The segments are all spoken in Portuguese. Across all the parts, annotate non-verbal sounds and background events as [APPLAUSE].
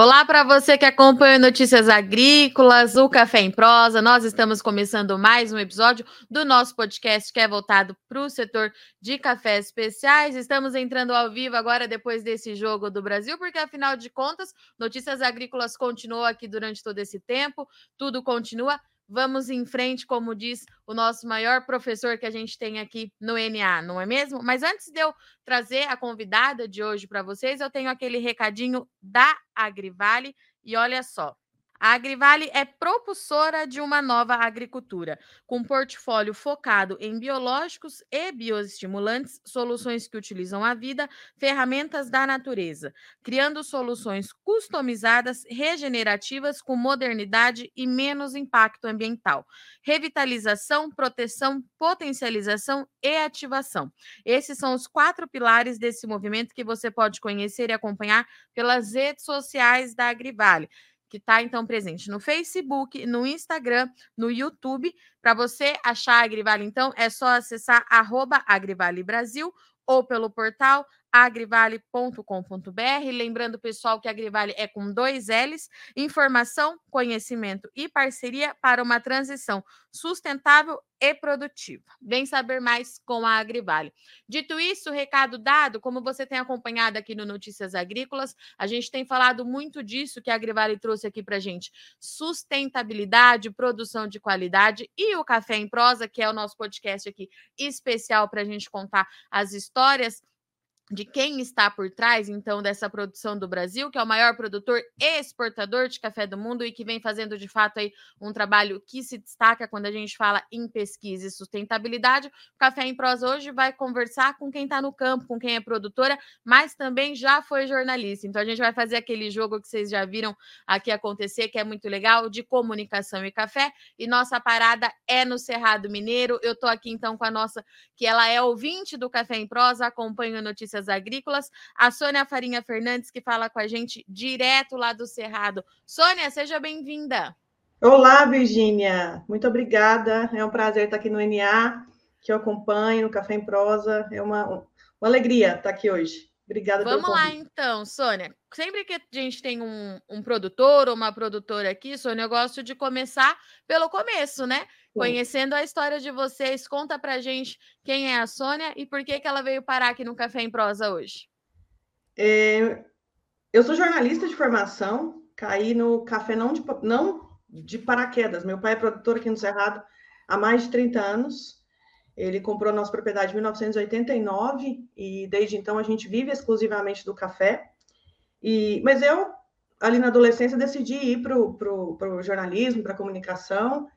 Olá para você que acompanha Notícias Agrícolas, o Café em Prosa. Nós estamos começando mais um episódio do nosso podcast que é voltado para o setor de cafés especiais. Estamos entrando ao vivo agora depois desse jogo do Brasil, porque afinal de contas, Notícias Agrícolas continuou aqui durante todo esse tempo, tudo continua. Vamos em frente, como diz o nosso maior professor que a gente tem aqui no NA, não é mesmo? Mas antes de eu trazer a convidada de hoje para vocês, eu tenho aquele recadinho da Agrivale e olha só. A Agrivale é propulsora de uma nova agricultura, com portfólio focado em biológicos e bioestimulantes, soluções que utilizam a vida, ferramentas da natureza, criando soluções customizadas, regenerativas, com modernidade e menos impacto ambiental. Revitalização, proteção, potencialização e ativação. Esses são os quatro pilares desse movimento que você pode conhecer e acompanhar pelas redes sociais da Agrivale que está então presente no Facebook, no Instagram, no YouTube. Para você achar a Agrivale, então, é só acessar arroba Agrivale Brasil ou pelo portal agrivale.com.br. Lembrando, pessoal, que a Agrivale é com dois L's: informação, conhecimento e parceria para uma transição sustentável e produtiva. Vem saber mais com a Agrivale. Dito isso, recado dado, como você tem acompanhado aqui no Notícias Agrícolas, a gente tem falado muito disso que a Agrivale trouxe aqui para gente: sustentabilidade, produção de qualidade e o Café em Prosa, que é o nosso podcast aqui especial para a gente contar as histórias de quem está por trás, então, dessa produção do Brasil, que é o maior produtor e exportador de café do mundo e que vem fazendo, de fato, aí, um trabalho que se destaca quando a gente fala em pesquisa e sustentabilidade. O Café em Prosa hoje vai conversar com quem está no campo, com quem é produtora, mas também já foi jornalista. Então, a gente vai fazer aquele jogo que vocês já viram aqui acontecer, que é muito legal, de comunicação e café. E nossa parada é no Cerrado Mineiro. Eu estou aqui, então, com a nossa, que ela é ouvinte do Café em Prosa, acompanha notícias Notícias Agrícolas, a Sônia Farinha Fernandes, que fala com a gente direto lá do Cerrado. Sônia, seja bem-vinda. Olá, Virgínia. Muito obrigada. É um prazer estar aqui no NA, que eu acompanho, no Café em Prosa. É uma, uma alegria estar aqui hoje. Obrigada Vamos lá, então, Sônia. Sempre que a gente tem um, um, produtor ou uma produtora aqui, Sônia, eu gosto de começar pelo começo, né? Conhecendo a história de vocês, conta pra gente quem é a Sônia e por que, que ela veio parar aqui no Café em Prosa hoje. É, eu sou jornalista de formação, caí no café não de, não de paraquedas. Meu pai é produtor aqui no Cerrado há mais de 30 anos. Ele comprou nossa propriedade em 1989 e desde então a gente vive exclusivamente do café. E, mas eu, ali na adolescência, decidi ir para o jornalismo, para a comunicação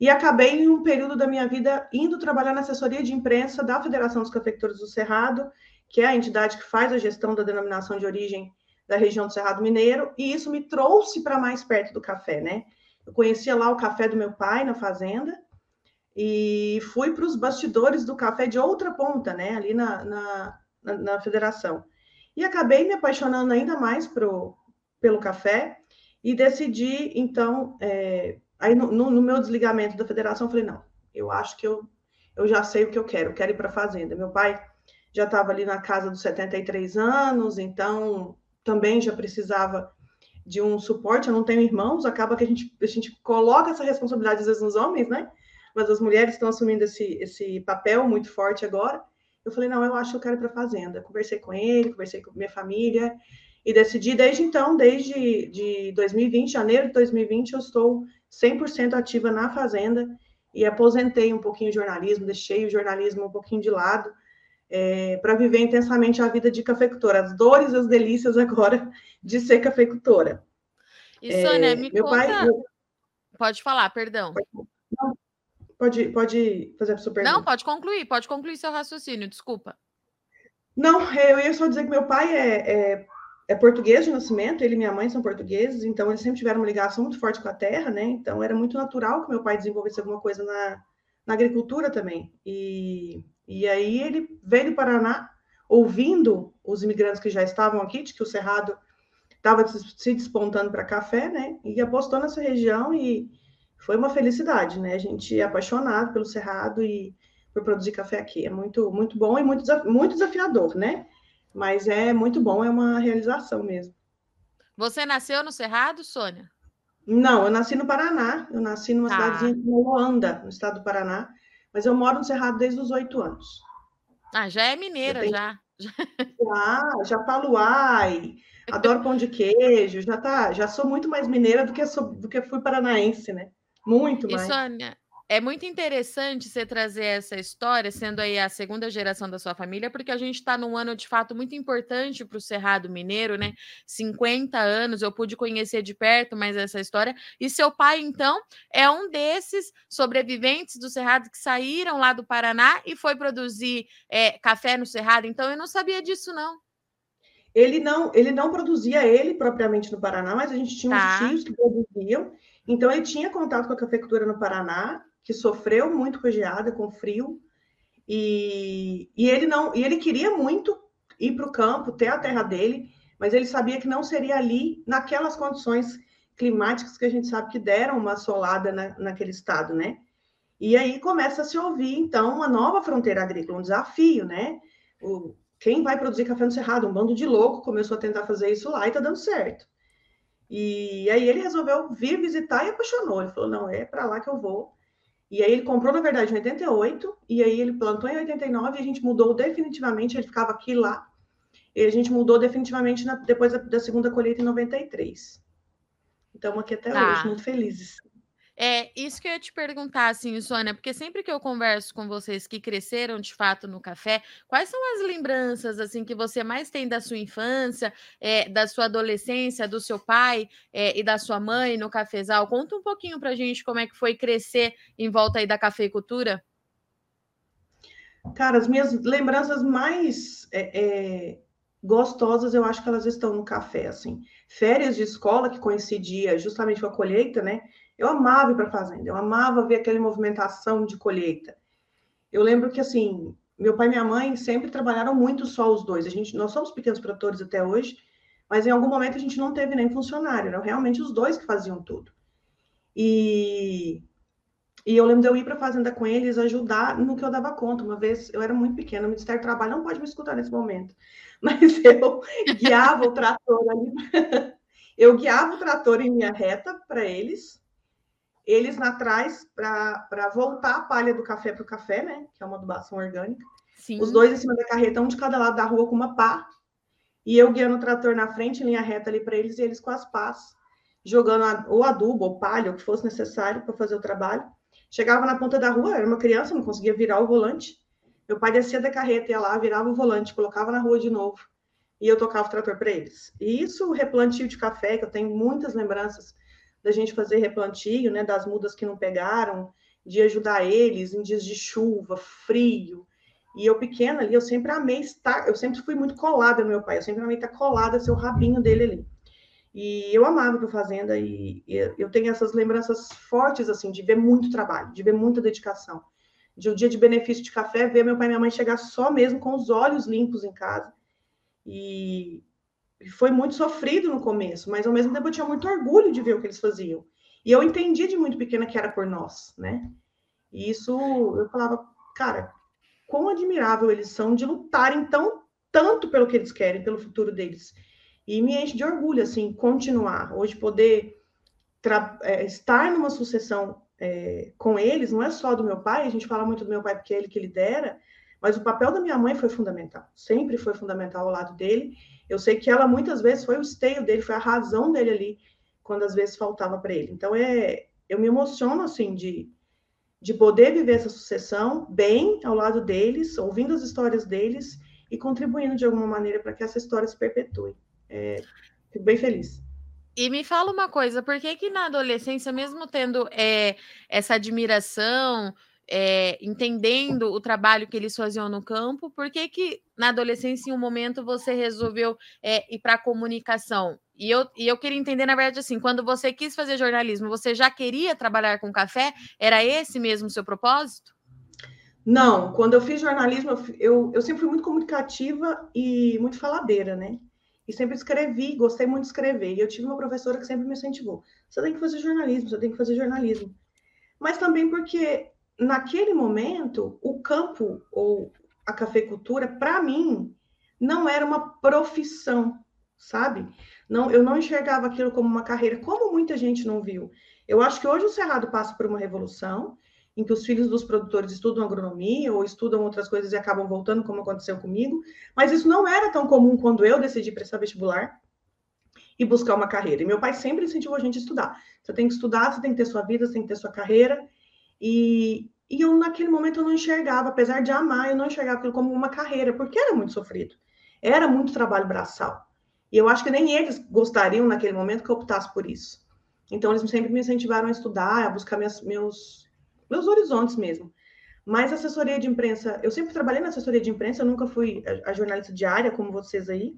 e acabei em um período da minha vida indo trabalhar na assessoria de imprensa da Federação dos Cafeicultores do Cerrado, que é a entidade que faz a gestão da denominação de origem da região do Cerrado Mineiro, e isso me trouxe para mais perto do café, né? Eu conhecia lá o café do meu pai na fazenda e fui para os bastidores do café de outra ponta, né? Ali na, na, na, na federação. E acabei me apaixonando ainda mais pro, pelo café e decidi, então, é, Aí, no, no, meu desligamento da federação, eu falei: não, eu acho que eu, eu já sei o que eu quero, eu quero ir para a fazenda. Meu pai já estava ali na casa dos 73 anos, então também já precisava de um suporte. Eu não tenho irmãos, acaba que a gente, a gente coloca essa responsabilidade às vezes nos homens, né? Mas as mulheres estão assumindo esse, esse papel muito forte agora. Eu falei, não, eu acho que eu quero ir para a fazenda. Conversei com ele, conversei com minha família e decidi desde então, desde de 2020, janeiro de 2020, eu estou 100% ativa na Fazenda e aposentei um pouquinho o jornalismo, deixei o jornalismo um pouquinho de lado é, para viver intensamente a vida de cafeicultora, as dores e as delícias agora de ser cafeicultora. E Sônia, é, me meu conta... Pai, meu... Pode falar, perdão. Pode, pode fazer a sua pergunta. Não, pode concluir, pode concluir seu raciocínio, desculpa. Não, eu ia só dizer que meu pai é, é é português de nascimento, ele e minha mãe são portugueses, então eles sempre tiveram uma ligação muito forte com a terra, né? Então era muito natural que meu pai desenvolvesse alguma coisa na, na agricultura também. E, e aí ele veio do Paraná, ouvindo os imigrantes que já estavam aqui, de que o Cerrado estava se despontando para café, né? E apostou nessa região e foi uma felicidade, né? A gente é apaixonado pelo Cerrado e por produzir café aqui. É muito, muito bom e muito, muito desafiador, né? Mas é muito bom, é uma realização mesmo. Você nasceu no Cerrado, Sônia? Não, eu nasci no Paraná. Eu nasci numa tá. cidadezinha de Luanda, no estado do Paraná. Mas eu moro no Cerrado desde os oito anos. Ah, já é mineira, tenho... já. Já, já falo ai, adoro pão de queijo, já tá, já sou muito mais mineira do que sou, do que fui paranaense, né? Muito mais. E Sônia, é muito interessante você trazer essa história, sendo aí a segunda geração da sua família, porque a gente está num ano de fato muito importante para o Cerrado Mineiro, né? 50 anos, eu pude conhecer de perto mais essa história. E seu pai, então, é um desses sobreviventes do Cerrado que saíram lá do Paraná e foi produzir é, café no Cerrado. Então, eu não sabia disso, não. Ele não, ele não produzia ele propriamente no Paraná, mas a gente tinha tá. uns tios que produziam. Então, ele tinha contato com a cafeicultura no Paraná que sofreu muito com geada, com frio, e, e ele não, e ele queria muito ir para o campo, ter a terra dele, mas ele sabia que não seria ali naquelas condições climáticas que a gente sabe que deram uma assolada na, naquele estado, né? E aí começa a se ouvir, então, uma nova fronteira agrícola, um desafio, né? O, quem vai produzir café no Cerrado? Um bando de louco começou a tentar fazer isso lá e tá dando certo. E aí ele resolveu vir visitar e apaixonou. Ele falou: não, é para lá que eu vou. E aí ele comprou, na verdade, em 88, e aí ele plantou em 89 e a gente mudou definitivamente, ele ficava aqui lá, e a gente mudou definitivamente na, depois da, da, segunda colheita em 93. Então, aqui até tá. hoje, muito felizes. É isso que eu ia te perguntar, assim, Sônia, porque sempre que eu converso com vocês que cresceram de fato no café, quais são as lembranças assim que você mais tem da sua infância, é, da sua adolescência, do seu pai é, e da sua mãe no cafezal? Conta um pouquinho para a gente como é que foi crescer em volta aí da cafeicultura. Cara, as minhas lembranças mais é gostosas, eu acho que elas estão no café, assim. Férias de escola que coincidia justamente com a colheita, né? Eu amava ir para a fazenda, eu amava ver aquela movimentação de colheita. Eu lembro que, assim, meu pai e minha mãe sempre trabalharam muito só os dois. A gente, nós somos pequenos produtores até hoje, mas em algum momento a gente não teve nem funcionário, eram realmente os dois que faziam tudo. E, e eu lembro de eu ir para a fazenda com eles, ajudar no que eu dava conta. Uma vez, eu era muito pequena, o Ministério do Trabalho não pode me escutar nesse momento, [LAUGHS] mas eu guiava o trator ali. [LAUGHS] eu guiava o trator em minha reta para eles, eles na trás para voltar a palha do café para o café, né? Que é uma adubação orgânica. Sim. Os dois em cima da carreta, um de cada lado da rua com uma pá. E eu guiando o trator na frente, em linha reta ali para eles, e eles com as pás, jogando ou adubo ou palha, o que fosse necessário para fazer o trabalho. Chegava na ponta da rua, era uma criança, não conseguia virar o volante. Meu pai descia da carreta, ia lá, virava o volante, colocava na rua de novo. E eu tocava o trator para eles. E isso, o replantio de café, que eu tenho muitas lembranças da gente fazer replantio, né, das mudas que não pegaram, de ajudar eles em dias de chuva, frio. E eu pequena ali, eu sempre amei estar, eu sempre fui muito colada no meu pai, eu sempre amei estar colada, ser o rabinho dele ali. E eu amava a fazenda e eu tenho essas lembranças fortes assim de ver muito trabalho, de ver muita dedicação. De um dia de benefício de café, ver meu pai e minha mãe chegar só mesmo com os olhos limpos em casa. E, foi muito sofrido no começo, mas ao mesmo tempo eu tinha muito orgulho de ver o que eles faziam. E eu entendi de muito pequena que era por nós, né? E isso eu falava, cara, quão admirável eles são de lutarem tão tanto pelo que eles querem, pelo futuro deles. E me enche de orgulho, assim, continuar. Hoje, poder é, estar numa sucessão é, com eles, não é só do meu pai, a gente fala muito do meu pai porque é ele que lidera, mas o papel da minha mãe foi fundamental, sempre foi fundamental ao lado dele. Eu sei que ela muitas vezes foi o esteio dele, foi a razão dele ali, quando às vezes faltava para ele. Então, é, eu me emociono, assim, de, de poder viver essa sucessão bem ao lado deles, ouvindo as histórias deles e contribuindo de alguma maneira para que essa história se perpetue. É, fico bem feliz. E me fala uma coisa, por que que na adolescência, mesmo tendo é, essa admiração é, entendendo o trabalho que eles faziam no campo, por que, que na adolescência, em um momento, você resolveu é, ir para a comunicação? E eu, e eu queria entender, na verdade, assim, quando você quis fazer jornalismo, você já queria trabalhar com café? Era esse mesmo o seu propósito? Não, quando eu fiz jornalismo, eu, eu sempre fui muito comunicativa e muito faladeira, né? E sempre escrevi, gostei muito de escrever. E eu tive uma professora que sempre me incentivou: você tem que fazer jornalismo, você tem que fazer jornalismo. Mas também porque naquele momento, o campo ou a cafeicultura, para mim, não era uma profissão, sabe? Não, eu não enxergava aquilo como uma carreira, como muita gente não viu. Eu acho que hoje o Cerrado passa por uma revolução em que os filhos dos produtores estudam agronomia ou estudam outras coisas e acabam voltando, como aconteceu comigo. Mas isso não era tão comum quando eu decidi prestar vestibular e buscar uma carreira. E meu pai sempre incentivou a gente a estudar. Você tem que estudar, você tem que ter sua vida, você tem que ter sua carreira. E, e eu, naquele momento, eu não enxergava, apesar de amar, eu não enxergava aquilo como uma carreira, porque era muito sofrido. Era muito trabalho braçal. E eu acho que nem eles gostariam, naquele momento, que eu optasse por isso. Então, eles sempre me incentivaram a estudar, a buscar minhas, meus, meus horizontes mesmo. Mas assessoria de imprensa, eu sempre trabalhei na assessoria de imprensa, eu nunca fui a, a jornalista diária, como vocês aí.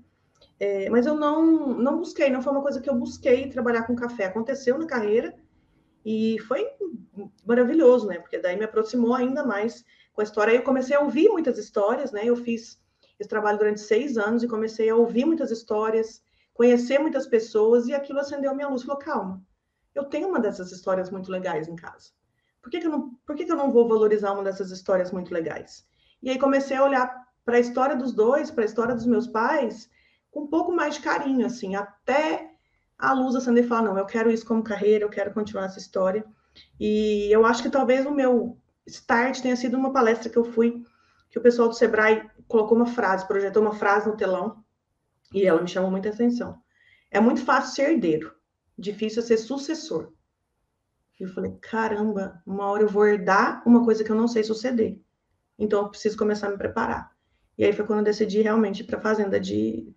É, mas eu não, não busquei, não foi uma coisa que eu busquei trabalhar com café. Aconteceu na carreira e foi maravilhoso, né? Porque daí me aproximou ainda mais com a história. Eu comecei a ouvir muitas histórias, né? Eu fiz esse trabalho durante seis anos e comecei a ouvir muitas histórias, conhecer muitas pessoas e aquilo acendeu minha luz. Falou, calma, eu tenho uma dessas histórias muito legais em casa. Por que, que, eu, não, por que, que eu não vou valorizar uma dessas histórias muito legais? E aí comecei a olhar para a história dos dois, para a história dos meus pais, com um pouco mais de carinho, assim, até a luz acender e falar, não, eu quero isso como carreira, eu quero continuar essa história. E eu acho que talvez o meu start tenha sido uma palestra que eu fui, que o pessoal do Sebrae colocou uma frase, projetou uma frase no telão, e ela me chamou muita atenção. É muito fácil ser herdeiro, difícil é ser sucessor. Eu falei, caramba, uma hora eu vou herdar uma coisa que eu não sei suceder. Então eu preciso começar a me preparar. E aí foi quando eu decidi realmente ir para a fazenda de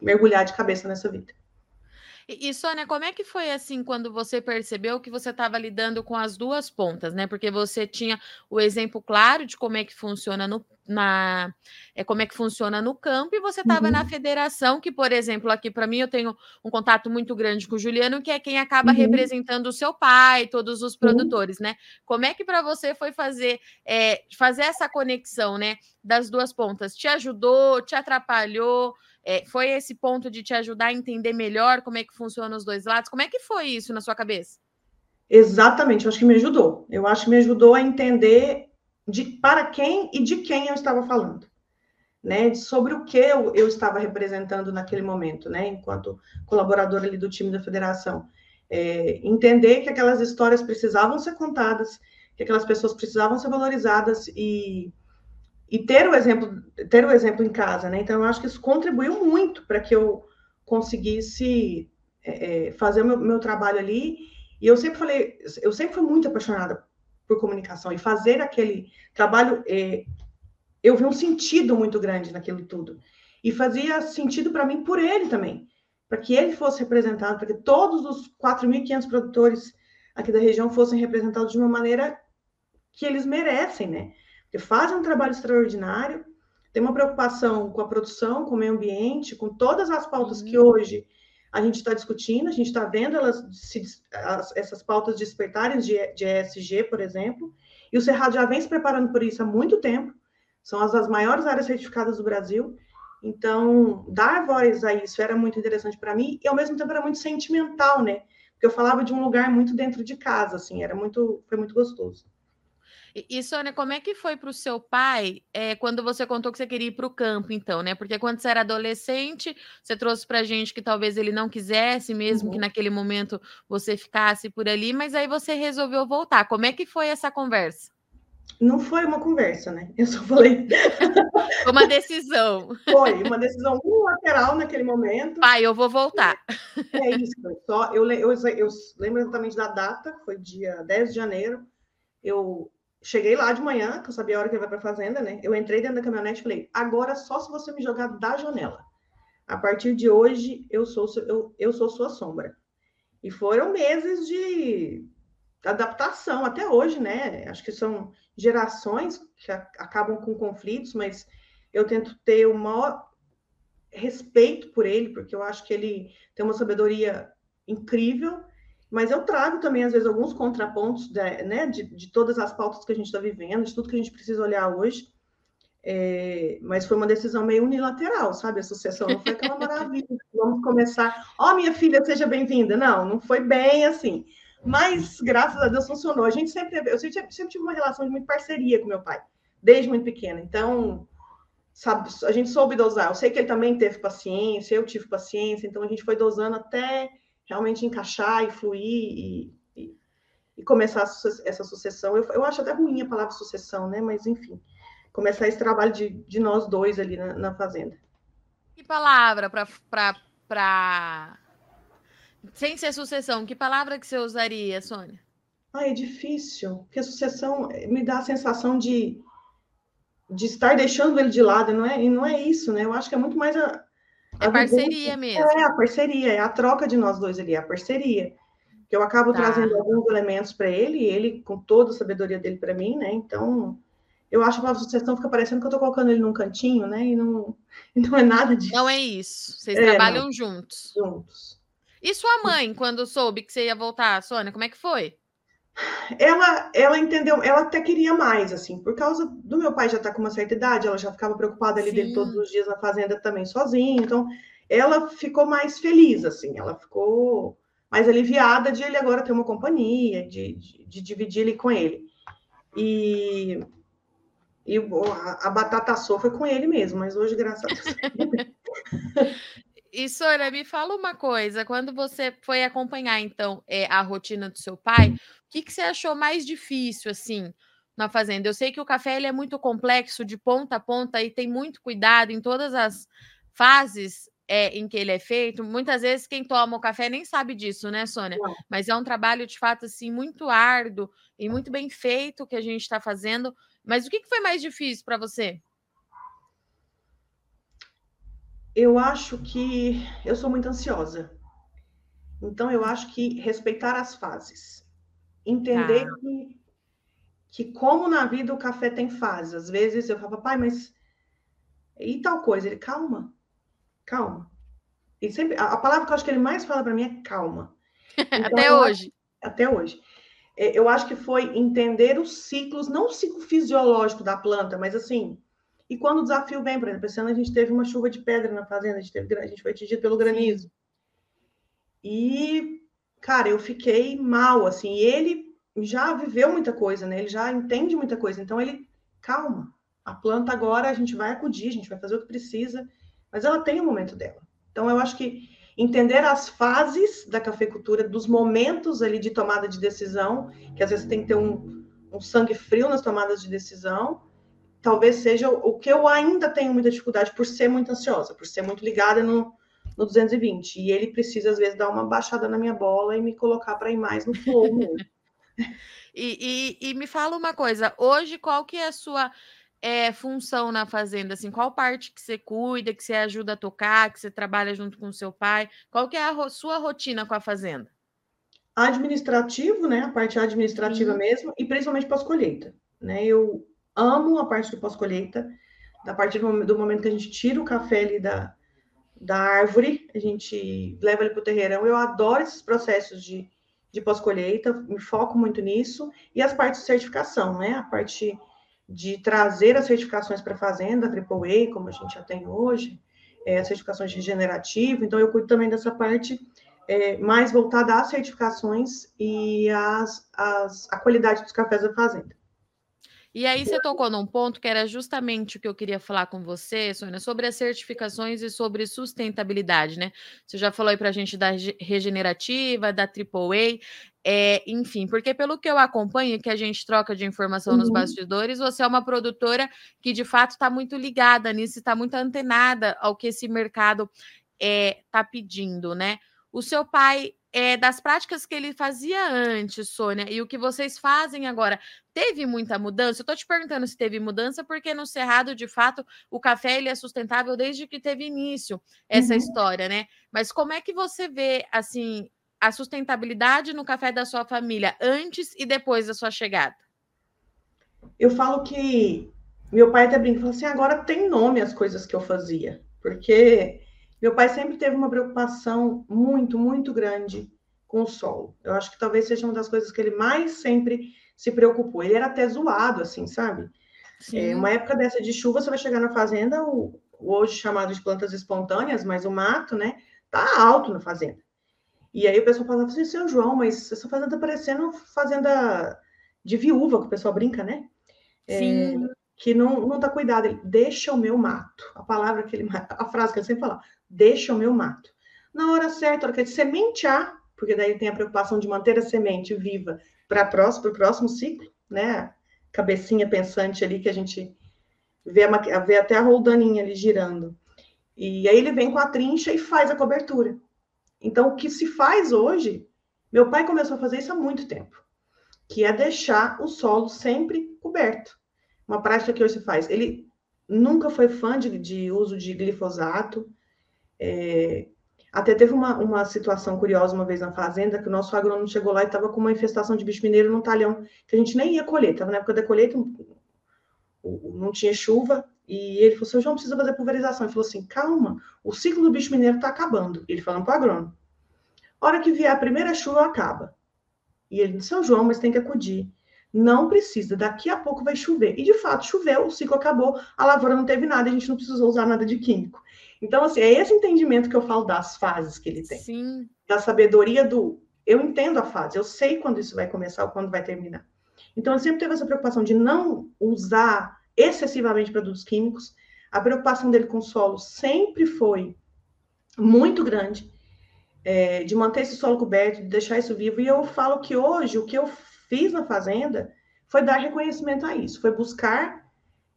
mergulhar de cabeça nessa vida. E, e, Sônia, como é que foi assim quando você percebeu que você estava lidando com as duas pontas, né? Porque você tinha o exemplo claro de como é que funciona no, na é, como é que funciona no campo, e você estava uhum. na federação, que, por exemplo, aqui para mim eu tenho um contato muito grande com o Juliano, que é quem acaba uhum. representando o seu pai, todos os produtores, uhum. né? Como é que para você foi fazer é, fazer essa conexão, né? Das duas pontas? Te ajudou, te atrapalhou? É, foi esse ponto de te ajudar a entender melhor como é que funciona os dois lados? Como é que foi isso na sua cabeça? Exatamente, eu acho que me ajudou. Eu acho que me ajudou a entender de para quem e de quem eu estava falando, né? Sobre o que eu, eu estava representando naquele momento, né? Enquanto colaboradora ali do time da federação. É, entender que aquelas histórias precisavam ser contadas, que aquelas pessoas precisavam ser valorizadas e e ter o exemplo, ter o exemplo em casa, né? Então, eu acho que isso contribuiu muito para que eu conseguisse é, é, fazer o meu, meu, trabalho ali. E eu sempre falei, eu sempre fui muito apaixonada por comunicação e fazer aquele trabalho, é, eu vi um sentido muito grande naquilo tudo. E fazia sentido para mim por ele também, para que ele fosse representado, para que todos os 4.500 produtores aqui da região fossem representados de uma maneira que eles merecem, né? Que fazem um trabalho extraordinário, tem uma preocupação com a produção, com o meio ambiente, com todas as pautas uhum. que hoje a gente está discutindo, a gente está vendo elas se, as, essas pautas despertarem de, de ESG, por exemplo, e o Cerrado já vem se preparando por isso há muito tempo, são as, as maiores áreas certificadas do Brasil, então dar voz a isso era muito interessante para mim, e ao mesmo tempo era muito sentimental, né? Porque eu falava de um lugar muito dentro de casa, assim, era muito, foi muito gostoso. E, Sônia, como é que foi para o seu pai é, quando você contou que você queria ir para o campo, então, né? Porque quando você era adolescente, você trouxe para gente que talvez ele não quisesse, mesmo uhum. que naquele momento você ficasse por ali, mas aí você resolveu voltar. Como é que foi essa conversa? Não foi uma conversa, né? Eu só falei. [LAUGHS] Foi uma decisão. Foi uma decisão unilateral naquele momento. Pai, eu vou voltar. É isso. Só eu, eu, eu lembro exatamente da data, foi dia 10 de janeiro. Eu Cheguei lá de manhã, que eu sabia a hora que ele vai para a fazenda, né? Eu entrei dentro da caminhonete e falei: agora só se você me jogar da janela. A partir de hoje, eu sou, eu, eu sou sua sombra. E foram meses de adaptação até hoje, né? Acho que são gerações que acabam com conflitos, mas eu tento ter o maior respeito por ele, porque eu acho que ele tem uma sabedoria incrível mas eu trago também, às vezes, alguns contrapontos de, né, de, de todas as pautas que a gente está vivendo, de tudo que a gente precisa olhar hoje. É, mas foi uma decisão meio unilateral, sabe? A sucessão não foi aquela maravilha. [LAUGHS] Vamos começar. Ó, oh, minha filha, seja bem-vinda. Não, não foi bem assim. Mas, graças a Deus, funcionou. A gente sempre eu sempre, sempre tive uma relação de muita parceria com meu pai, desde muito pequena. Então, sabe, a gente soube dosar. Eu sei que ele também teve paciência, eu tive paciência, então a gente foi dosando até realmente encaixar e fluir e, e, e começar essa sucessão. Eu, eu acho até ruim a palavra sucessão, né? Mas enfim, começar esse trabalho de, de nós dois ali na, na fazenda. Que palavra para. Sem ser sucessão, que palavra que você usaria, Sônia? Ah, é difícil, porque a sucessão me dá a sensação de de estar deixando ele de lado, não é, e não é isso, né? Eu acho que é muito mais a. é parceria mesmo. É a parceria, é a troca de nós dois ali, é a parceria. Que eu acabo tá. trazendo alguns elementos para ele, e ele com toda a sabedoria dele para mim, né? Então, eu acho que a sucessão fica parecendo que eu estou colocando ele num cantinho, né? E não, [LAUGHS] e não é nada disso. Não é isso. Vocês é, trabalham não. juntos. Juntos. E sua mãe, quando soube que você ia voltar, Sônia, como é que foi? Ela, ela entendeu, ela até queria mais, assim, por causa do meu pai já estar tá com uma certa idade, ela já ficava preocupada ali Sim. dele todos os dias na fazenda também sozinho, então ela ficou mais feliz, assim, ela ficou mais aliviada de ele agora ter uma companhia, de, de, de dividir ele com ele. E, e a, a batata assou foi com ele mesmo, mas hoje, graças a Deus. [LAUGHS] [LAUGHS] E, Sora, me fala uma coisa. Quando você foi acompanhar, então, é, a rotina do seu pai, o que, que você achou mais difícil, assim, na fazenda? Eu sei que o café ele é muito complexo, de ponta a ponta, e tem muito cuidado em todas as fases é, em que ele é feito. Muitas vezes quem toma o café nem sabe disso, né, Sônia? Mas é um trabalho, de fato, assim, muito árduo e muito bem feito que a gente está fazendo. Mas o que, que foi mais difícil para você? Eu acho que eu sou muito ansiosa. Então, eu acho que respeitar as fases. Entender tá. que, que, como na vida o café tem fases. Às vezes eu falo, pai, mas. E tal coisa? Ele, calma, calma. E sempre, a, a palavra que eu acho que ele mais fala para mim é calma. [LAUGHS] Então, até hoje. Acho, até hoje. É, eu acho que foi entender os ciclos, não o ciclo fisiológico da planta, mas assim, e quando o desafio vem, por exemplo, esse ano a gente teve uma chuva de pedra na fazenda, a gente, teve, a gente foi atingido pelo granizo. E, cara, eu fiquei mal, assim. Ele já viveu muita coisa, né? Ele já entende muita coisa. Então, ele, calma, a planta agora a gente vai acudir, a gente vai fazer o que precisa, mas ela tem o momento dela. Então, eu acho que entender as fases da cafeicultura, dos momentos ali de tomada de decisão, que às vezes tem que ter um, um sangue frio nas tomadas de decisão, talvez seja o que eu ainda tenho muita dificuldade por ser muito ansiosa, por ser muito ligada no, no 220. E ele precisa, às vezes, dar uma baixada na minha bola e me colocar para ir mais no flow [LAUGHS] mesmo. e, e, e, me fala uma coisa, hoje qual que é a sua é, função na fazenda? Assim, qual parte que você cuida, que você ajuda a tocar, que você trabalha junto com o seu pai? Qual que é a sua rotina com a fazenda? Administrativo, né? A parte administrativa Sim. mesmo, e principalmente pós-colheita. Né? Eu amo a parte do pós-colheita, da partir do, do momento que a gente tira o café ali da, da árvore, a gente leva ele para o terreirão. Eu adoro esses processos de, de pós-colheita, me foco muito nisso. E as partes de certificação, né? A parte de trazer as certificações para a fazenda, a AAA, como a gente já tem hoje, é, as certificações de regenerativo. Então, eu cuido também dessa parte é, mais voltada às certificações e às, às, à qualidade dos cafés da fazenda. E aí você tocou num ponto que era justamente o que eu queria falar com você, Sônia, sobre as certificações e sobre sustentabilidade, né? Você já falou aí para a gente da regenerativa, da AAA, é, enfim, porque pelo que eu acompanho, que a gente troca de informação uhum. nos bastidores, você é uma produtora que de fato está muito ligada nisso, está muito antenada ao que esse mercado está é, tá pedindo, né? O seu pai é, das práticas que ele fazia antes, Sônia, e o que vocês fazem agora, teve muita mudança? Eu estou te perguntando se teve mudança, porque no Cerrado, de fato, o café ele é sustentável desde que teve início essa uhum. história, né? Mas como é que você vê, assim, a sustentabilidade no café da sua família antes e depois da sua chegada? Eu falo que meu pai até brinca, falou assim, agora tem nome as coisas que eu fazia, porque meu pai sempre teve uma preocupação muito, muito grande com o solo. Eu acho que talvez seja uma das coisas que ele mais sempre se preocupou. Ele era até zoado, assim, sabe? É, uma época dessa de chuva, você vai chegar na fazenda, o, hoje chamado de plantas espontâneas, mas o mato, né, tá alto na fazenda. E aí o pessoal falava assim, seu João, mas essa fazenda tá parecendo fazenda de viúva, que o pessoal brinca, né? É, Sim. que não, não tá cuidado. Ele, deixa o meu mato. A palavra que ele, [LAUGHS] a frase que ele sempre fala, deixa o meu mato. Na hora certa, hora que ele sementear, porque daí tem a preocupação de manter a semente viva para o próximo ciclo, né? Cabecinha pensante ali que a gente vê, vê até a roldaninha ali girando. E aí ele vem com a trincha e faz a cobertura. Então, o que se faz hoje, meu pai começou a fazer isso há muito tempo, que é deixar o solo sempre coberto. Uma prática que hoje se faz. Ele nunca foi fã de, de uso de glifosato. É, até teve uma, uma situação curiosa uma vez na fazenda, que o nosso agrônomo chegou lá e estava com uma infestação de bicho mineiro num talhão, que a gente nem ia colher, estava na época da colheita, não tinha chuva, e ele falou, seu João, precisa fazer pulverização. Ele falou assim, calma, o ciclo do bicho mineiro está acabando. Ele falando para o agrônomo. Hora que vier a primeira chuva, acaba. E ele disse, seu João, mas tem que acudir. Não precisa, daqui a pouco vai chover. E de fato, choveu, o ciclo acabou, a lavoura não teve nada, a gente não precisou usar nada de químico. Então, assim, é esse entendimento que eu falo das fases que ele tem. Sim. Da sabedoria do. Eu entendo a fase, eu sei quando isso vai começar ou quando vai terminar. Então, ele sempre teve essa preocupação de não usar excessivamente produtos químicos. A preocupação dele com o solo sempre foi muito grande, é, de manter esse solo coberto, de deixar isso vivo. E eu falo que hoje, o que eu fiz na fazenda foi dar reconhecimento a isso, foi buscar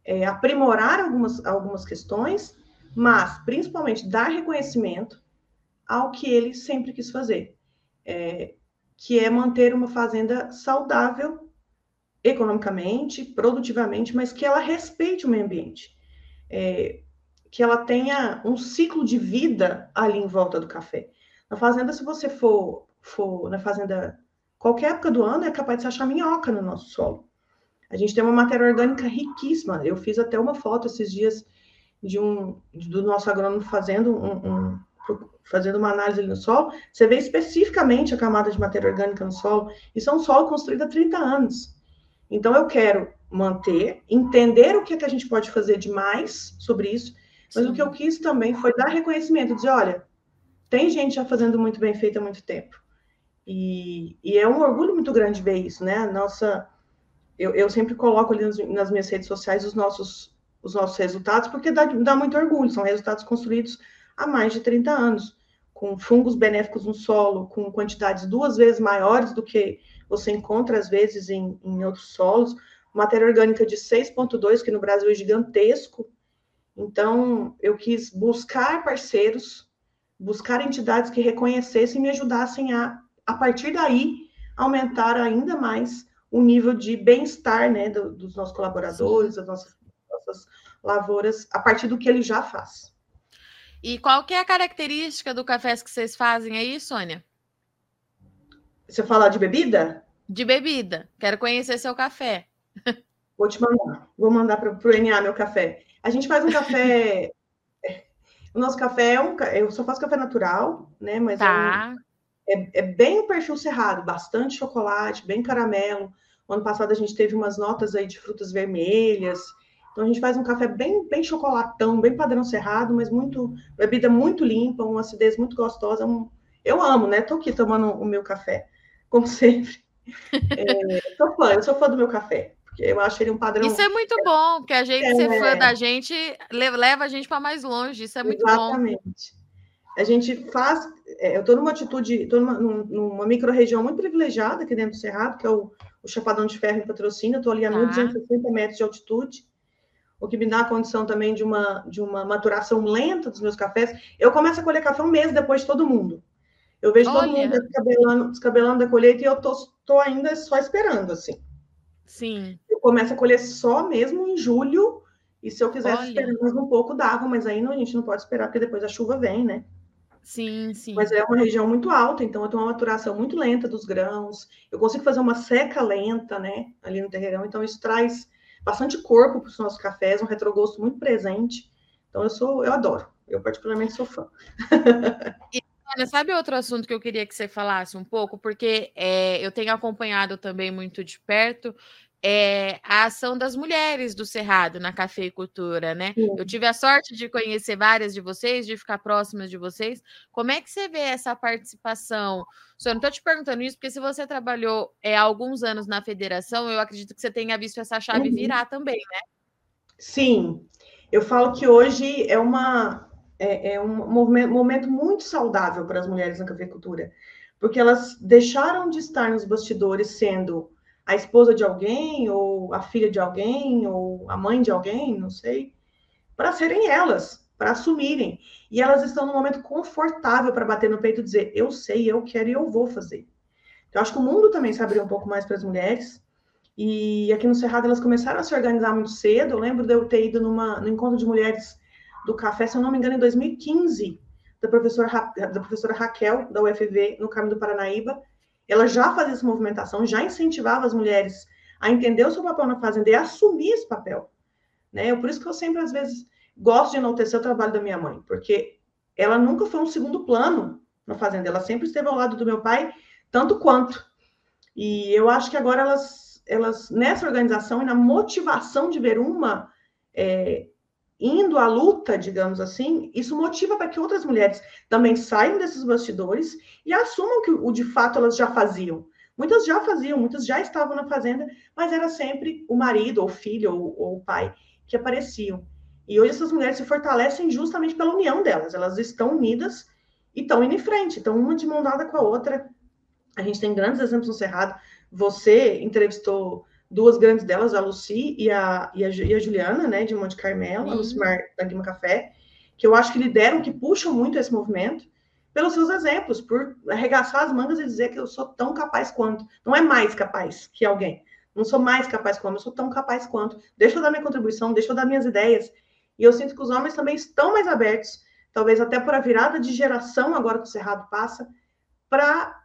é, aprimorar algumas, algumas questões, mas principalmente dar reconhecimento ao que ele sempre quis fazer, é, que é manter uma fazenda saudável economicamente, produtivamente, mas que ela respeite o meio ambiente. É, que ela tenha um ciclo de vida ali em volta do café. Na fazenda, se você for, for na fazenda, qualquer época do ano, é capaz de você achar minhoca no nosso solo. A gente tem uma matéria orgânica riquíssima. Eu fiz até uma foto esses dias de um do nosso agrônomo fazendo um, um fazendo uma análise no solo. Você vê especificamente a camada de matéria orgânica no solo. Isso é um solo construído há 30 anos. Então, eu quero manter, entender o que, é que a gente pode fazer de mais sobre isso, mas Sim. o que eu quis também foi dar reconhecimento, dizer, olha, tem gente já fazendo muito bem feito há muito tempo. E, e é um orgulho muito grande ver isso, né? Nossa, eu, eu sempre coloco ali nas, nas, minhas redes sociais os nossos, os nossos resultados, porque dá, dá muito orgulho, são resultados construídos há mais de 30 anos, com fungos benéficos no solo, com quantidades duas vezes maiores do que você encontra às vezes em, em outros solos, matéria orgânica de 6,2, que no Brasil é gigantesco. Então, eu quis buscar parceiros, buscar entidades que reconhecessem e me ajudassem a, a partir daí, aumentar ainda mais o nível de bem-estar né, do, dos nossos colaboradores, Sim. das nossas, nossas lavouras, a partir do que ele já faz. E qual que é a característica do café que vocês fazem aí, Sônia? Você fala de bebida? De bebida. Quero conhecer seu café. Vou te mandar. Vou mandar para o NA meu café. A gente faz um café. [LAUGHS] o nosso café é um. Eu só faço café natural, né? Mas tá. é, um... é, é bem o perfil cerrado, bastante chocolate, bem caramelo. O ano passado a gente teve umas notas aí de frutas vermelhas. Então a gente faz um café bem, bem chocolatão, bem padrão cerrado, mas muito bebida muito limpa, uma acidez muito gostosa. Um... Eu amo, né? Tô aqui tomando o meu café como [LAUGHS] sempre. É, sou fã, eu sou fã do meu café, porque eu acho ele um padrão. Isso é muito bom, porque a gente é, ser fã da gente leva a gente para mais longe, isso é muito exatamente. bom. A gente faz. É, eu estou numa atitude, estou numa, numa micro-região muito privilegiada aqui dentro do Cerrado, que é o, o Chapadão de Ferro em patrocínio, estou ali a tá. 1.260 metros de altitude o que me dá a condição também de uma, de uma maturação lenta dos meus cafés. Eu começo a colher café um mês depois de todo mundo. Eu vejo Olha. todo mundo descabelando, descabelando da colheita e eu tô, tô ainda só esperando, assim. Sim. Eu começo a colher só mesmo em julho, e se eu quisesse esperar mais um pouco, dava, mas aí não, a gente não pode esperar, porque depois a chuva vem, né? Sim, sim. Mas é uma região muito alta, então eu tenho uma maturação muito lenta dos grãos. Eu consigo fazer uma seca lenta, né, ali no terreirão. Então isso traz bastante corpo para os nossos cafés, um retrogosto muito presente. Então eu sou, eu adoro. Eu particularmente sou fã. [LAUGHS] Ana, sabe outro assunto que eu queria que você falasse um pouco? Porque é, eu tenho acompanhado também muito de perto é, a ação das mulheres do Cerrado na cafeicultura, né? Sim. Eu tive a sorte de conhecer várias de vocês, de ficar próximas de vocês. Como é que você vê essa participação? Só não estou te perguntando isso, porque se você trabalhou é, há alguns anos na federação, eu acredito que você tenha visto essa chave uhum. virar também, né? Sim, eu falo que hoje é, uma, é, é um momento muito saudável para as mulheres na cafeicultura, porque elas deixaram de estar nos bastidores sendo a esposa de alguém, ou a filha de alguém, ou a mãe de alguém, não sei, para serem elas, para assumirem. E elas estão num momento confortável para bater no peito e dizer: eu sei, eu quero e eu vou fazer. Então, acho que o mundo também se abriu um pouco mais para as mulheres. E aqui no Cerrado elas começaram a se organizar muito cedo. Eu lembro de eu ter ido numa, no encontro de mulheres do café, se eu não me engano, em 2015, da professora, da professora Raquel, da UFV, no Caminho do Paranaíba. Ela já fazia essa movimentação, já incentivava as mulheres a entender o seu papel na fazenda e assumir esse papel. Né? Por isso que eu sempre, às vezes, gosto de enaltecer o trabalho da minha mãe, porque ela nunca foi um segundo plano na fazenda, ela sempre esteve ao lado do meu pai, tanto quanto. E eu acho que agora elas elas nessa organização e na motivação de ver uma é, indo à luta, digamos assim, isso motiva para que outras mulheres também saiam desses bastidores e assumam que o de fato elas já faziam. Muitas já faziam, muitas já estavam na fazenda, mas era sempre o marido, ou o filho, ou, ou o pai que apareciam. E hoje essas mulheres se fortalecem justamente pela união delas. Elas estão unidas e estão indo em frente, estão uma de mão dada com a outra. A gente tem grandes exemplos no Cerrado. Você entrevistou duas grandes delas, a Lucy e a, e a, e a Juliana, né, de Monte Carmelo, a Lucimar da Guima Café, que eu acho que lideram, que puxam muito esse movimento, pelos seus exemplos, por arregaçar as mangas e dizer que eu sou tão capaz quanto. Não é mais capaz que alguém. Não sou mais capaz quanto, eu sou tão capaz quanto. Deixa eu dar minha contribuição, deixa eu dar minhas ideias. E eu sinto que os homens também estão mais abertos, talvez até por a virada de geração agora que o Cerrado passa, para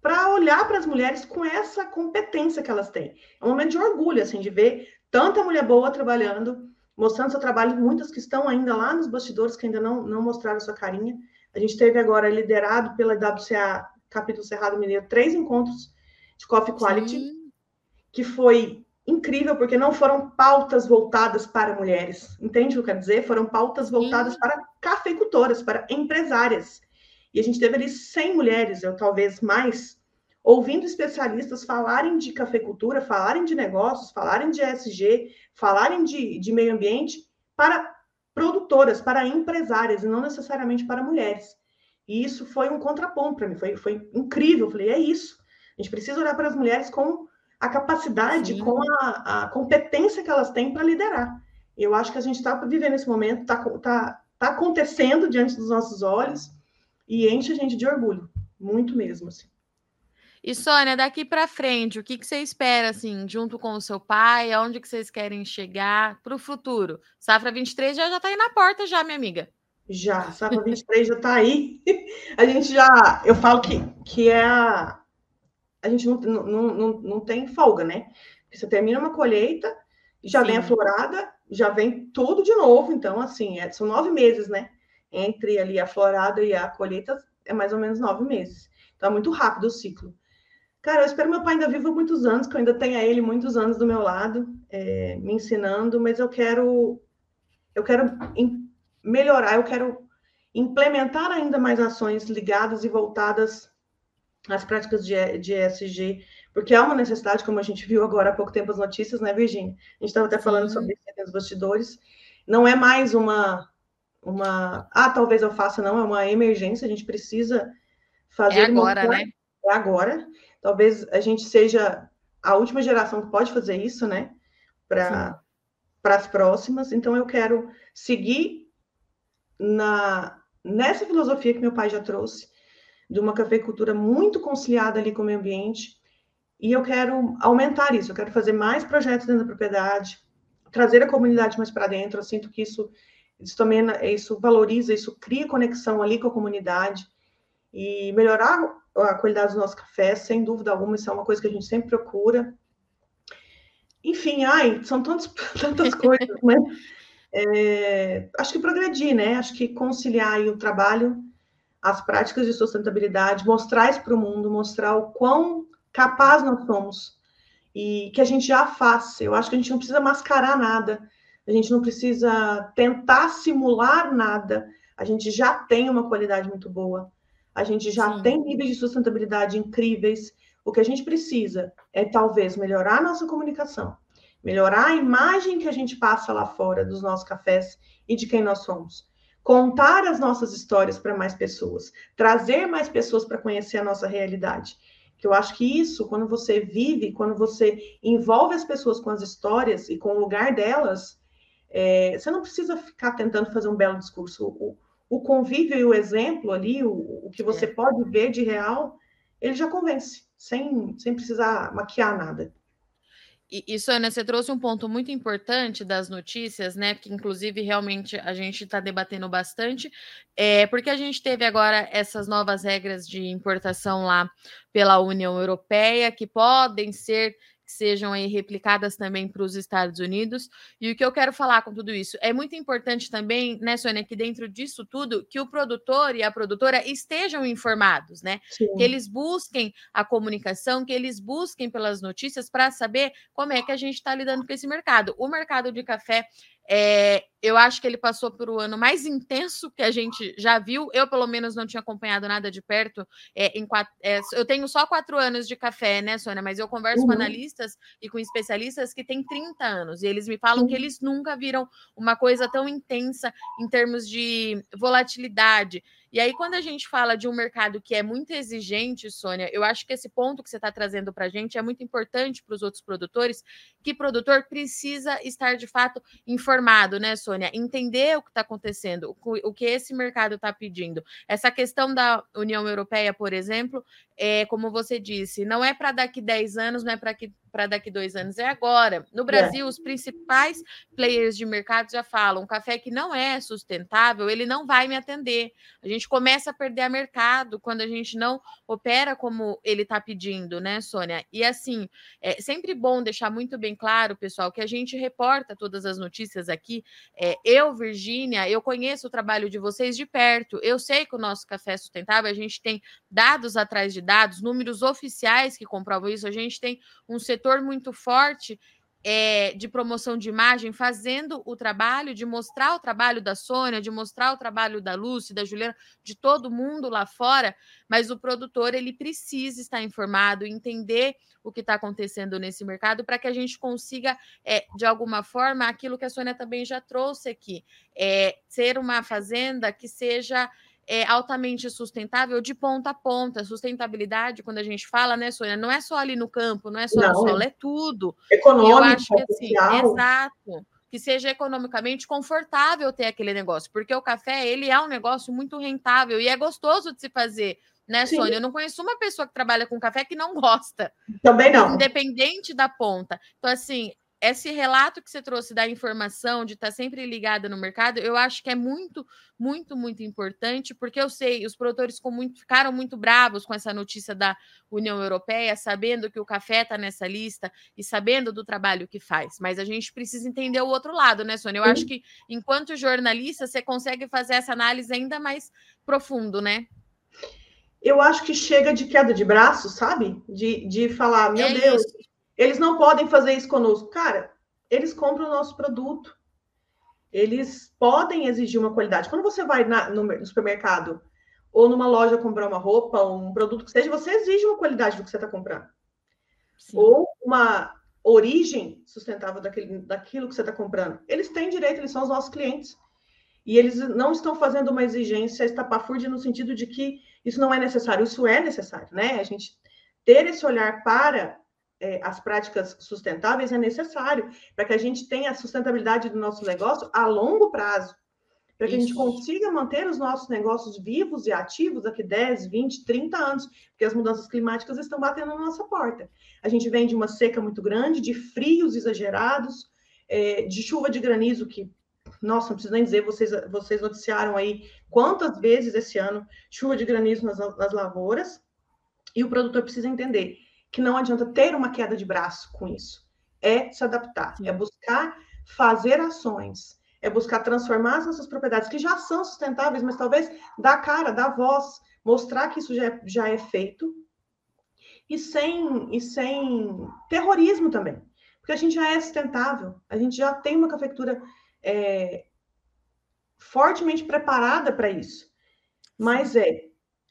para olhar para as mulheres com essa competência que elas têm. É um momento de orgulho, assim, de ver tanta mulher boa trabalhando, mostrando seu trabalho, muitas que estão ainda lá nos bastidores, que ainda não, não mostraram sua carinha. A gente teve agora, liderado pela WCA Capítulo Cerrado Mineiro, três encontros de Coffee Quality, Sim. que foi incrível, porque não foram pautas voltadas para mulheres, entende o que eu quero dizer? Foram pautas voltadas Sim. para cafeicultoras, para empresárias. E a gente teve ali 100 mulheres, ou talvez mais, ouvindo especialistas falarem de cafeicultura, falarem de negócios, falarem de ESG, falarem de, de meio ambiente para produtoras, para empresárias, e não necessariamente para mulheres. E isso foi um contraponto para mim, foi, foi incrível. Eu falei, é isso. A gente precisa olhar para as mulheres com a capacidade, Sim. com a, a, competência que elas têm para liderar. Eu acho que a gente está vivendo esse momento, está tá, tá acontecendo diante dos nossos olhos, e enche a gente de orgulho, muito mesmo, assim. E Sônia, daqui para frente, o que, que você espera, assim, junto com o seu pai? Aonde que vocês querem chegar para o futuro? Safra 23 já está aí na porta já, minha amiga. Já, Safra 23 já está aí. [LAUGHS] A gente já, eu falo que, que é a... A gente não, não, não, não tem folga, né? Porque você termina uma colheita, já Sim. vem a florada, já vem tudo de novo. Então, assim, é, são nove meses, né? Entre ali a florada e a colheita é mais ou menos nove meses. Então é muito rápido o ciclo. Cara, eu espero meu pai ainda vivo muitos anos, que eu ainda tenha ele muitos anos do meu lado, é, me ensinando, mas eu quero, eu quero melhorar, eu quero implementar ainda mais ações ligadas e voltadas às práticas de, de ESG, porque é uma necessidade, como a gente viu agora há pouco tempo as notícias, né, Virginia? A gente estava até falando sobre isso nos bastidores. Não é mais uma uma. Ah, talvez eu faça, não, é uma emergência, a gente precisa fazer. É agora, uma... né? É agora. Talvez a gente seja a última geração que pode fazer isso, né? Para as próximas. Então, eu quero seguir na, nessa filosofia que meu pai já trouxe, de uma cafeicultura muito conciliada ali com o meio ambiente. E eu quero aumentar isso, eu quero fazer mais projetos dentro da propriedade, trazer a comunidade mais para dentro. Eu sinto que isso isso também isso valoriza, isso cria conexão ali com a comunidade e melhorar a qualidade do nosso café, sem dúvida alguma, isso é uma coisa que a gente sempre procura. Enfim, ai, são tantos, [LAUGHS] tantas coisas, né? É, acho que progredir, né? Acho que conciliar o trabalho, as práticas de sustentabilidade, mostrar isso para o mundo, mostrar o quão capaz nós somos e que a gente já faz. Eu acho que a gente não precisa mascarar nada a gente não precisa tentar simular nada, a gente já tem uma qualidade muito boa, a gente já Sim. tem níveis de sustentabilidade incríveis. O que a gente precisa é talvez melhorar a nossa comunicação, melhorar a imagem que a gente passa lá fora dos nossos cafés e de quem nós somos. Contar as nossas histórias para mais pessoas, trazer mais pessoas para conhecer a nossa realidade. Que eu acho que isso, quando você vive, quando você envolve as pessoas com as histórias e com o lugar delas, é, você não precisa ficar tentando fazer um belo discurso. O, o convívio e o exemplo ali, o, o que você é. pode ver de real, ele já convence, sem, sem precisar maquiar nada. E, Sônia, você trouxe um ponto muito importante das notícias, né? Que inclusive realmente a gente está debatendo bastante, é, porque a gente teve agora essas novas regras de importação lá pela União Europeia, que podem ser que sejam aí replicadas também para os Estados Unidos. E o que eu quero falar com tudo isso é muito importante também, né, Sônia, que dentro disso tudo, que o produtor e a produtora estejam informados, né? Sim. Que eles busquem a comunicação, que eles busquem pelas notícias para saber como é que a gente está lidando com esse mercado. O mercado de café é, eu acho que ele passou por o ano mais intenso que a gente já viu. Eu, pelo menos, não tinha acompanhado nada de perto. É, em quatro, é, eu tenho só quatro anos de café, né, Sônia? Mas eu converso uhum. com analistas e com especialistas que têm 30 anos. E eles me falam uhum. que eles nunca viram uma coisa tão intensa em termos de volatilidade. E aí, quando a gente fala de um mercado que é muito exigente, Sônia, eu acho que esse ponto que você está trazendo para a gente é muito importante para os outros produtores, que produtor precisa estar de fato informado, né, Sônia? Entender o que está acontecendo, o que esse mercado está pedindo. Essa questão da União Europeia, por exemplo, é, como você disse, não é para daqui 10 anos, não é para daqui dois anos, é agora. No é. Brasil, é. os principais players de mercado já falam: um café que não é sustentável, ele não vai me atender. A gente começa a perder a mercado quando a gente não opera como ele está pedindo, né, Sônia? E assim, é sempre bom deixar muito bem claro, pessoal, que a gente reporta todas as notícias aqui. É, eu, Virgínia, eu conheço o trabalho de vocês de perto, eu sei que o nosso café é sustentável, a gente tem dados atrás de dados, números oficiais que comprovam isso. A gente tem um setor muito forte é, de promoção de imagem, fazendo o trabalho de mostrar o trabalho da Sônia, de mostrar o trabalho da Lúcia, da Juliana, de todo mundo lá fora, mas o produtor ele precisa estar informado, entender o que está acontecendo nesse mercado para que a gente consiga, é, de alguma forma, aquilo que a Sônia também já trouxe aqui, é, ser uma fazenda que seja é, altamente sustentável de ponta a ponta. Sustentabilidade, quando a gente fala, né, Sônia, não é só ali no campo, não é só não, no solo, é tudo. Econômico, eu acho que assim, exato. Que seja economicamente confortável ter aquele negócio, porque o café ele é um negócio muito rentável e é gostoso de se fazer né, Sim. Sônia? Eu não conheço uma pessoa que trabalha com café que não gosta. Também não. Independente da ponta. Então, assim, esse relato que você trouxe da informação, de estar sempre ligada no mercado, eu acho que é muito, muito, muito importante, porque eu sei, os produtores muito, ficaram muito bravos com essa notícia da União Europeia, sabendo que o café está nessa lista e sabendo do trabalho que faz. Mas a gente precisa entender o outro lado, né, Sônia? Eu acho que, enquanto jornalista, você consegue fazer essa análise ainda mais profundo, né? Eu acho que chega de queda de braço, sabe? De, de falar, meu é Deus. Isso eles não podem fazer isso conosco. Cara, eles compram o nosso produto. Eles podem exigir uma qualidade. Quando você vai na, no, no, supermercado ou numa loja comprar uma roupa, um produto que seja, você exige uma qualidade do que você está comprando. Sim. Ou uma origem sustentável daquele, daquilo que você está comprando. Eles têm direito, eles são os nossos clientes. E eles não estão fazendo uma exigência estapafúrdia no sentido de que isso não é necessário. Isso é necessário, né? A gente ter esse olhar para é, as práticas sustentáveis é necessário para que a gente tenha a sustentabilidade do nosso negócio a longo prazo, para que Isso. a gente consiga manter os nossos negócios vivos e ativos daqui 10, 20, 30 anos, porque as mudanças climáticas estão batendo na nossa porta. A gente vem de uma seca muito grande, de frios exagerados, é, de chuva de granizo que nossa, não preciso nem dizer, vocês, vocês noticiaram aí quantas vezes esse ano chuva de granizo nas, nas lavouras, e o produtor precisa entender que não adianta ter uma queda de braço com isso. É se adaptar, é buscar fazer ações, é buscar transformar as nossas propriedades que já são sustentáveis, mas talvez dar cara, dar voz, mostrar que isso já é, já é feito e sem, e sem terrorismo também. Porque a gente já é sustentável, a gente já tem uma cafeicultura é, fortemente preparada para isso. Mas é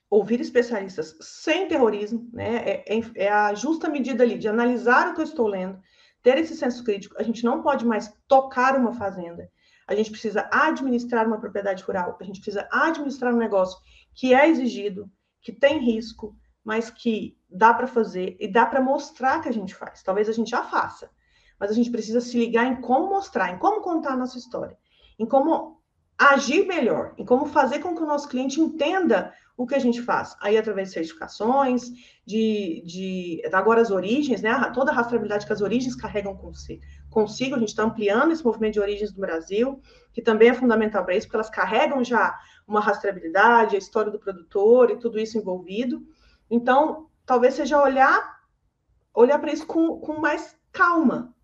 ouvir especialistas sem terrorismo, né? É, é, é, a justa medida ali de analisar o que eu estou lendo, ter esse senso crítico. A gente não pode mais tocar uma fazenda. A gente precisa administrar uma propriedade rural. A gente precisa administrar um negócio que é exigido, que tem risco, mas que dá para fazer e dá para mostrar que a gente faz. Talvez a gente já faça, mas a gente precisa se ligar em como mostrar, em como contar a nossa história, em como agir melhor, em como fazer com que o nosso cliente entenda o que a gente faz. Aí, através de certificações, de, de agora as origens, né? Toda a rastreabilidade que as origens carregam consigo. consigo. A gente está ampliando esse movimento de origens do Brasil, que também é fundamental para isso, porque elas carregam já uma rastreabilidade, a história do produtor e tudo isso envolvido. Então, talvez seja olhar olhar para isso com, com mais calma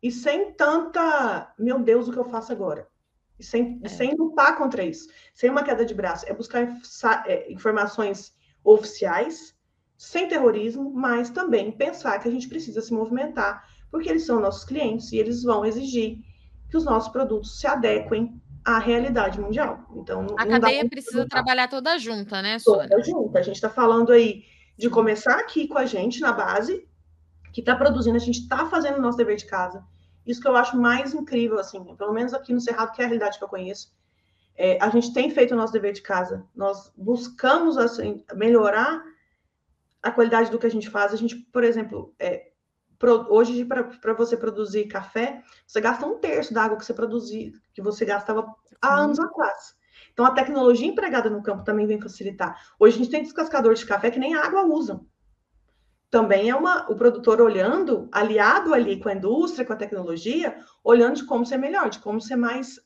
e sem tanta, meu Deus, o que eu faço agora? E sem, é. sem lutar contra isso, sem uma queda de braço. É buscar é, informações oficiais, sem terrorismo, mas também pensar que a gente precisa se movimentar, porque eles são nossos clientes e eles vão exigir que os nossos produtos se adequem à realidade mundial. Então, a cadeia precisa trabalhar toda junta, né, Sônia? Toda junta. A gente está falando aí de começar aqui com a gente na base, que está produzindo, a gente está fazendo o nosso dever de casa. Isso que eu acho mais incrível, assim, pelo menos aqui no Cerrado, que é a realidade que eu conheço. É, a gente tem feito o nosso dever de casa. Nós buscamos assim, melhorar a qualidade do que a gente faz. A gente, por exemplo, é, pro, hoje para você produzir café, você gasta um terço da água que você produzia, que você gastava há anos atrás. Então, a tecnologia empregada no campo também vem facilitar. Hoje a gente tem descascadores de café que nem água usam. Também é uma, o produtor olhando, aliado ali com a indústria, com a tecnologia, olhando de como ser melhor, de como ser mais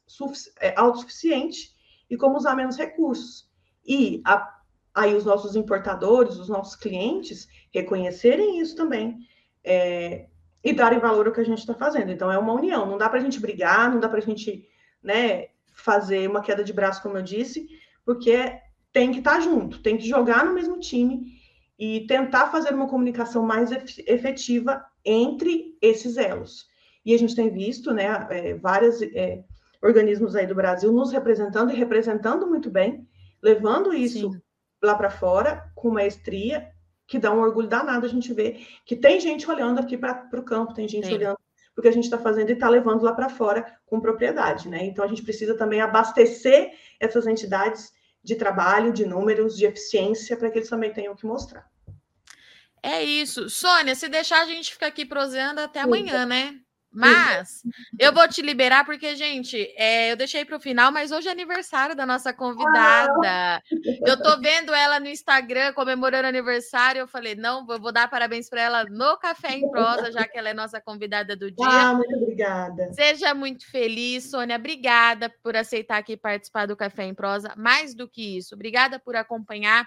é, autossuficiente e como usar menos recursos. E a, aí os nossos importadores, os nossos clientes, reconhecerem isso também é, e darem valor ao que a gente está fazendo. Então, é uma união. Não dá para a gente brigar, não dá para a gente né, fazer uma queda de braço, como eu disse, porque tem que estar tá junto, tem que jogar no mesmo time e tentar fazer uma comunicação mais efetiva entre esses elos. E a gente tem visto, né, é, vários é, organismos aí do Brasil nos representando e representando muito bem, levando isso Sim. lá para fora com maestria, que dá um orgulho danado a gente ver que tem gente olhando aqui para o campo, tem gente Sim. olhando o que a gente está fazendo e está levando lá para fora com propriedade, né? Então a gente precisa também abastecer essas entidades de trabalho, de números, de eficiência, para que eles também tenham que mostrar. É isso. Sônia, se deixar, a gente fica aqui proseando até amanhã, né? Mas [LAUGHS] eu vou te liberar porque, gente, é, eu deixei para o final, mas hoje é aniversário da nossa convidada. Eu tô [LAUGHS] vendo ela no Instagram comemorando aniversário. Eu falei, não, eu vou dar parabéns para ela no Café em Prosa, já que ela é nossa convidada do dia. Ah, muito obrigada. Seja muito feliz, Sônia. Obrigada por aceitar aqui participar do Café em Prosa. Mais do que isso, obrigada por acompanhar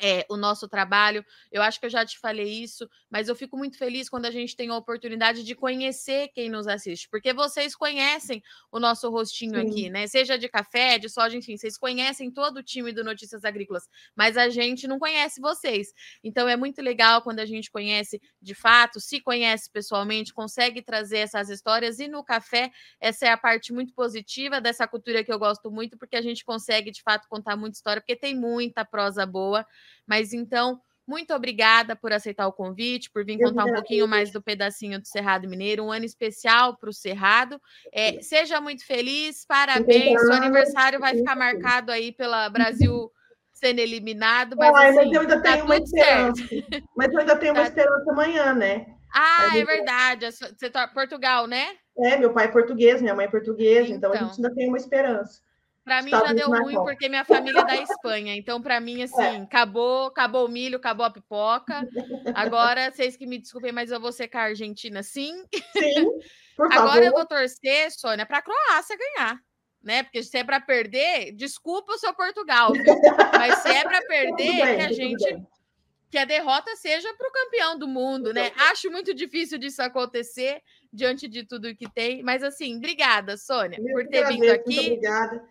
é, o nosso trabalho. Eu acho que eu já te falei isso, mas eu fico muito feliz quando a gente tem a oportunidade de conhecer quem nos assiste, porque vocês conhecem o nosso rostinho Sim. aqui, né? Seja de café, de soja, enfim, vocês conhecem todo o time do Notícias Agrícolas, mas a gente não conhece vocês. Então é muito legal quando a gente conhece de fato, se conhece pessoalmente, consegue trazer essas histórias e no café essa é a parte muito positiva dessa cultura que eu gosto muito, porque a gente consegue de fato contar muita história, porque tem muita prosa boa. Mas então, muito obrigada por aceitar o convite, por vir contar um pouquinho mais do pedacinho do Cerrado Mineiro, um ano especial para o Cerrado. É, seja muito feliz, parabéns. Seu aniversário vai ficar marcado aí pela Brasil sendo eliminado, mas, assim, mas eu ainda tá tenho uma esperança. Certo. Mas eu ainda tenho uma tá. esperança amanhã, né? Ah, é verdade. Você tá Portugal, né? É, meu pai é português, minha mãe é portuguesa, então, então a gente ainda tem uma esperança. Para mim já deu ruim porque minha família é da Espanha. Então, para mim, assim, é. acabou, acabou o milho, acabou a pipoca. Agora, vocês que me desculpem, mas eu vou secar a Argentina sim. Sim. Por favor. [LAUGHS] Agora eu vou torcer, Sônia, para a Croácia ganhar. Né? Porque se é para perder, desculpa o seu Portugal, viu? Mas se é para [LAUGHS] perder, bem, que a gente que a derrota seja para o campeão do mundo, né? Acho muito difícil disso acontecer diante de tudo que tem. Mas assim, obrigada, Sônia, Eu por ter vindo aqui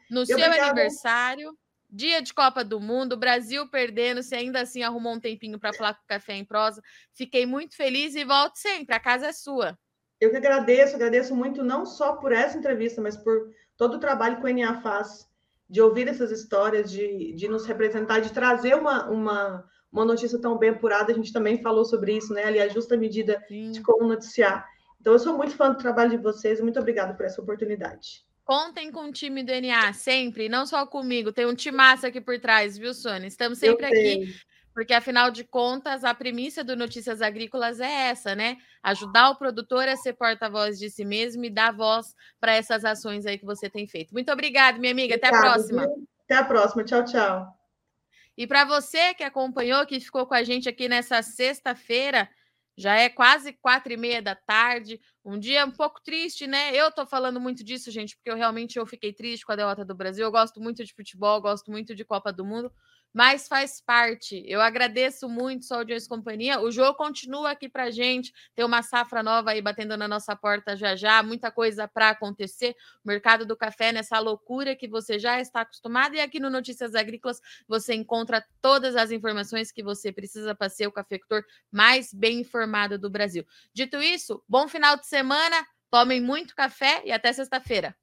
no seu obrigada. aniversário, dia de Copa do Mundo, Brasil perdendo, se ainda assim arrumou um tempinho para falar com o Café em Prosa. Fiquei muito feliz e volte sempre, a casa é sua. Eu que agradeço, agradeço muito não só por essa entrevista, mas por todo o trabalho que o NA faz, de ouvir essas histórias, de, de nos representar, de trazer uma, uma, uma notícia tão bem apurada. A gente também falou sobre isso, né? Ali, a justa medida Sim. de como noticiar. Então, eu sou muito fã do trabalho de vocês muito obrigada por essa oportunidade. Contem com o time do NA sempre, não só comigo. Tem um time massa aqui por trás, viu, Sônia? Estamos sempre aqui, porque afinal de contas, a premissa do Notícias Agrícolas é essa, né? Ajudar o produtor a ser porta-voz de si mesmo e dar voz para essas ações aí que você tem feito. Muito obrigada, minha amiga. Obrigada, Até a próxima. Viu? Até a próxima. Tchau, tchau. E para você que acompanhou, que ficou com a gente aqui nessa sexta-feira, já é quase quatro e meia da tarde, um dia um pouco triste, né? Eu tô falando muito disso, gente, porque eu realmente eu fiquei triste com a derrota do Brasil. Eu gosto muito de futebol, gosto muito de Copa do Mundo, mas faz parte. Eu agradeço muito sua audiência e companhia. O jogo continua aqui para gente. Tem uma safra nova aí batendo na nossa porta já já, muita coisa para acontecer. O mercado do café nessa loucura que você já está acostumado. E aqui no Notícias Agrícolas você encontra todas as informações que você precisa para ser o cafeicultor mais bem informado do Brasil. Dito isso, bom final de semana. Tomem muito café e até sexta-feira.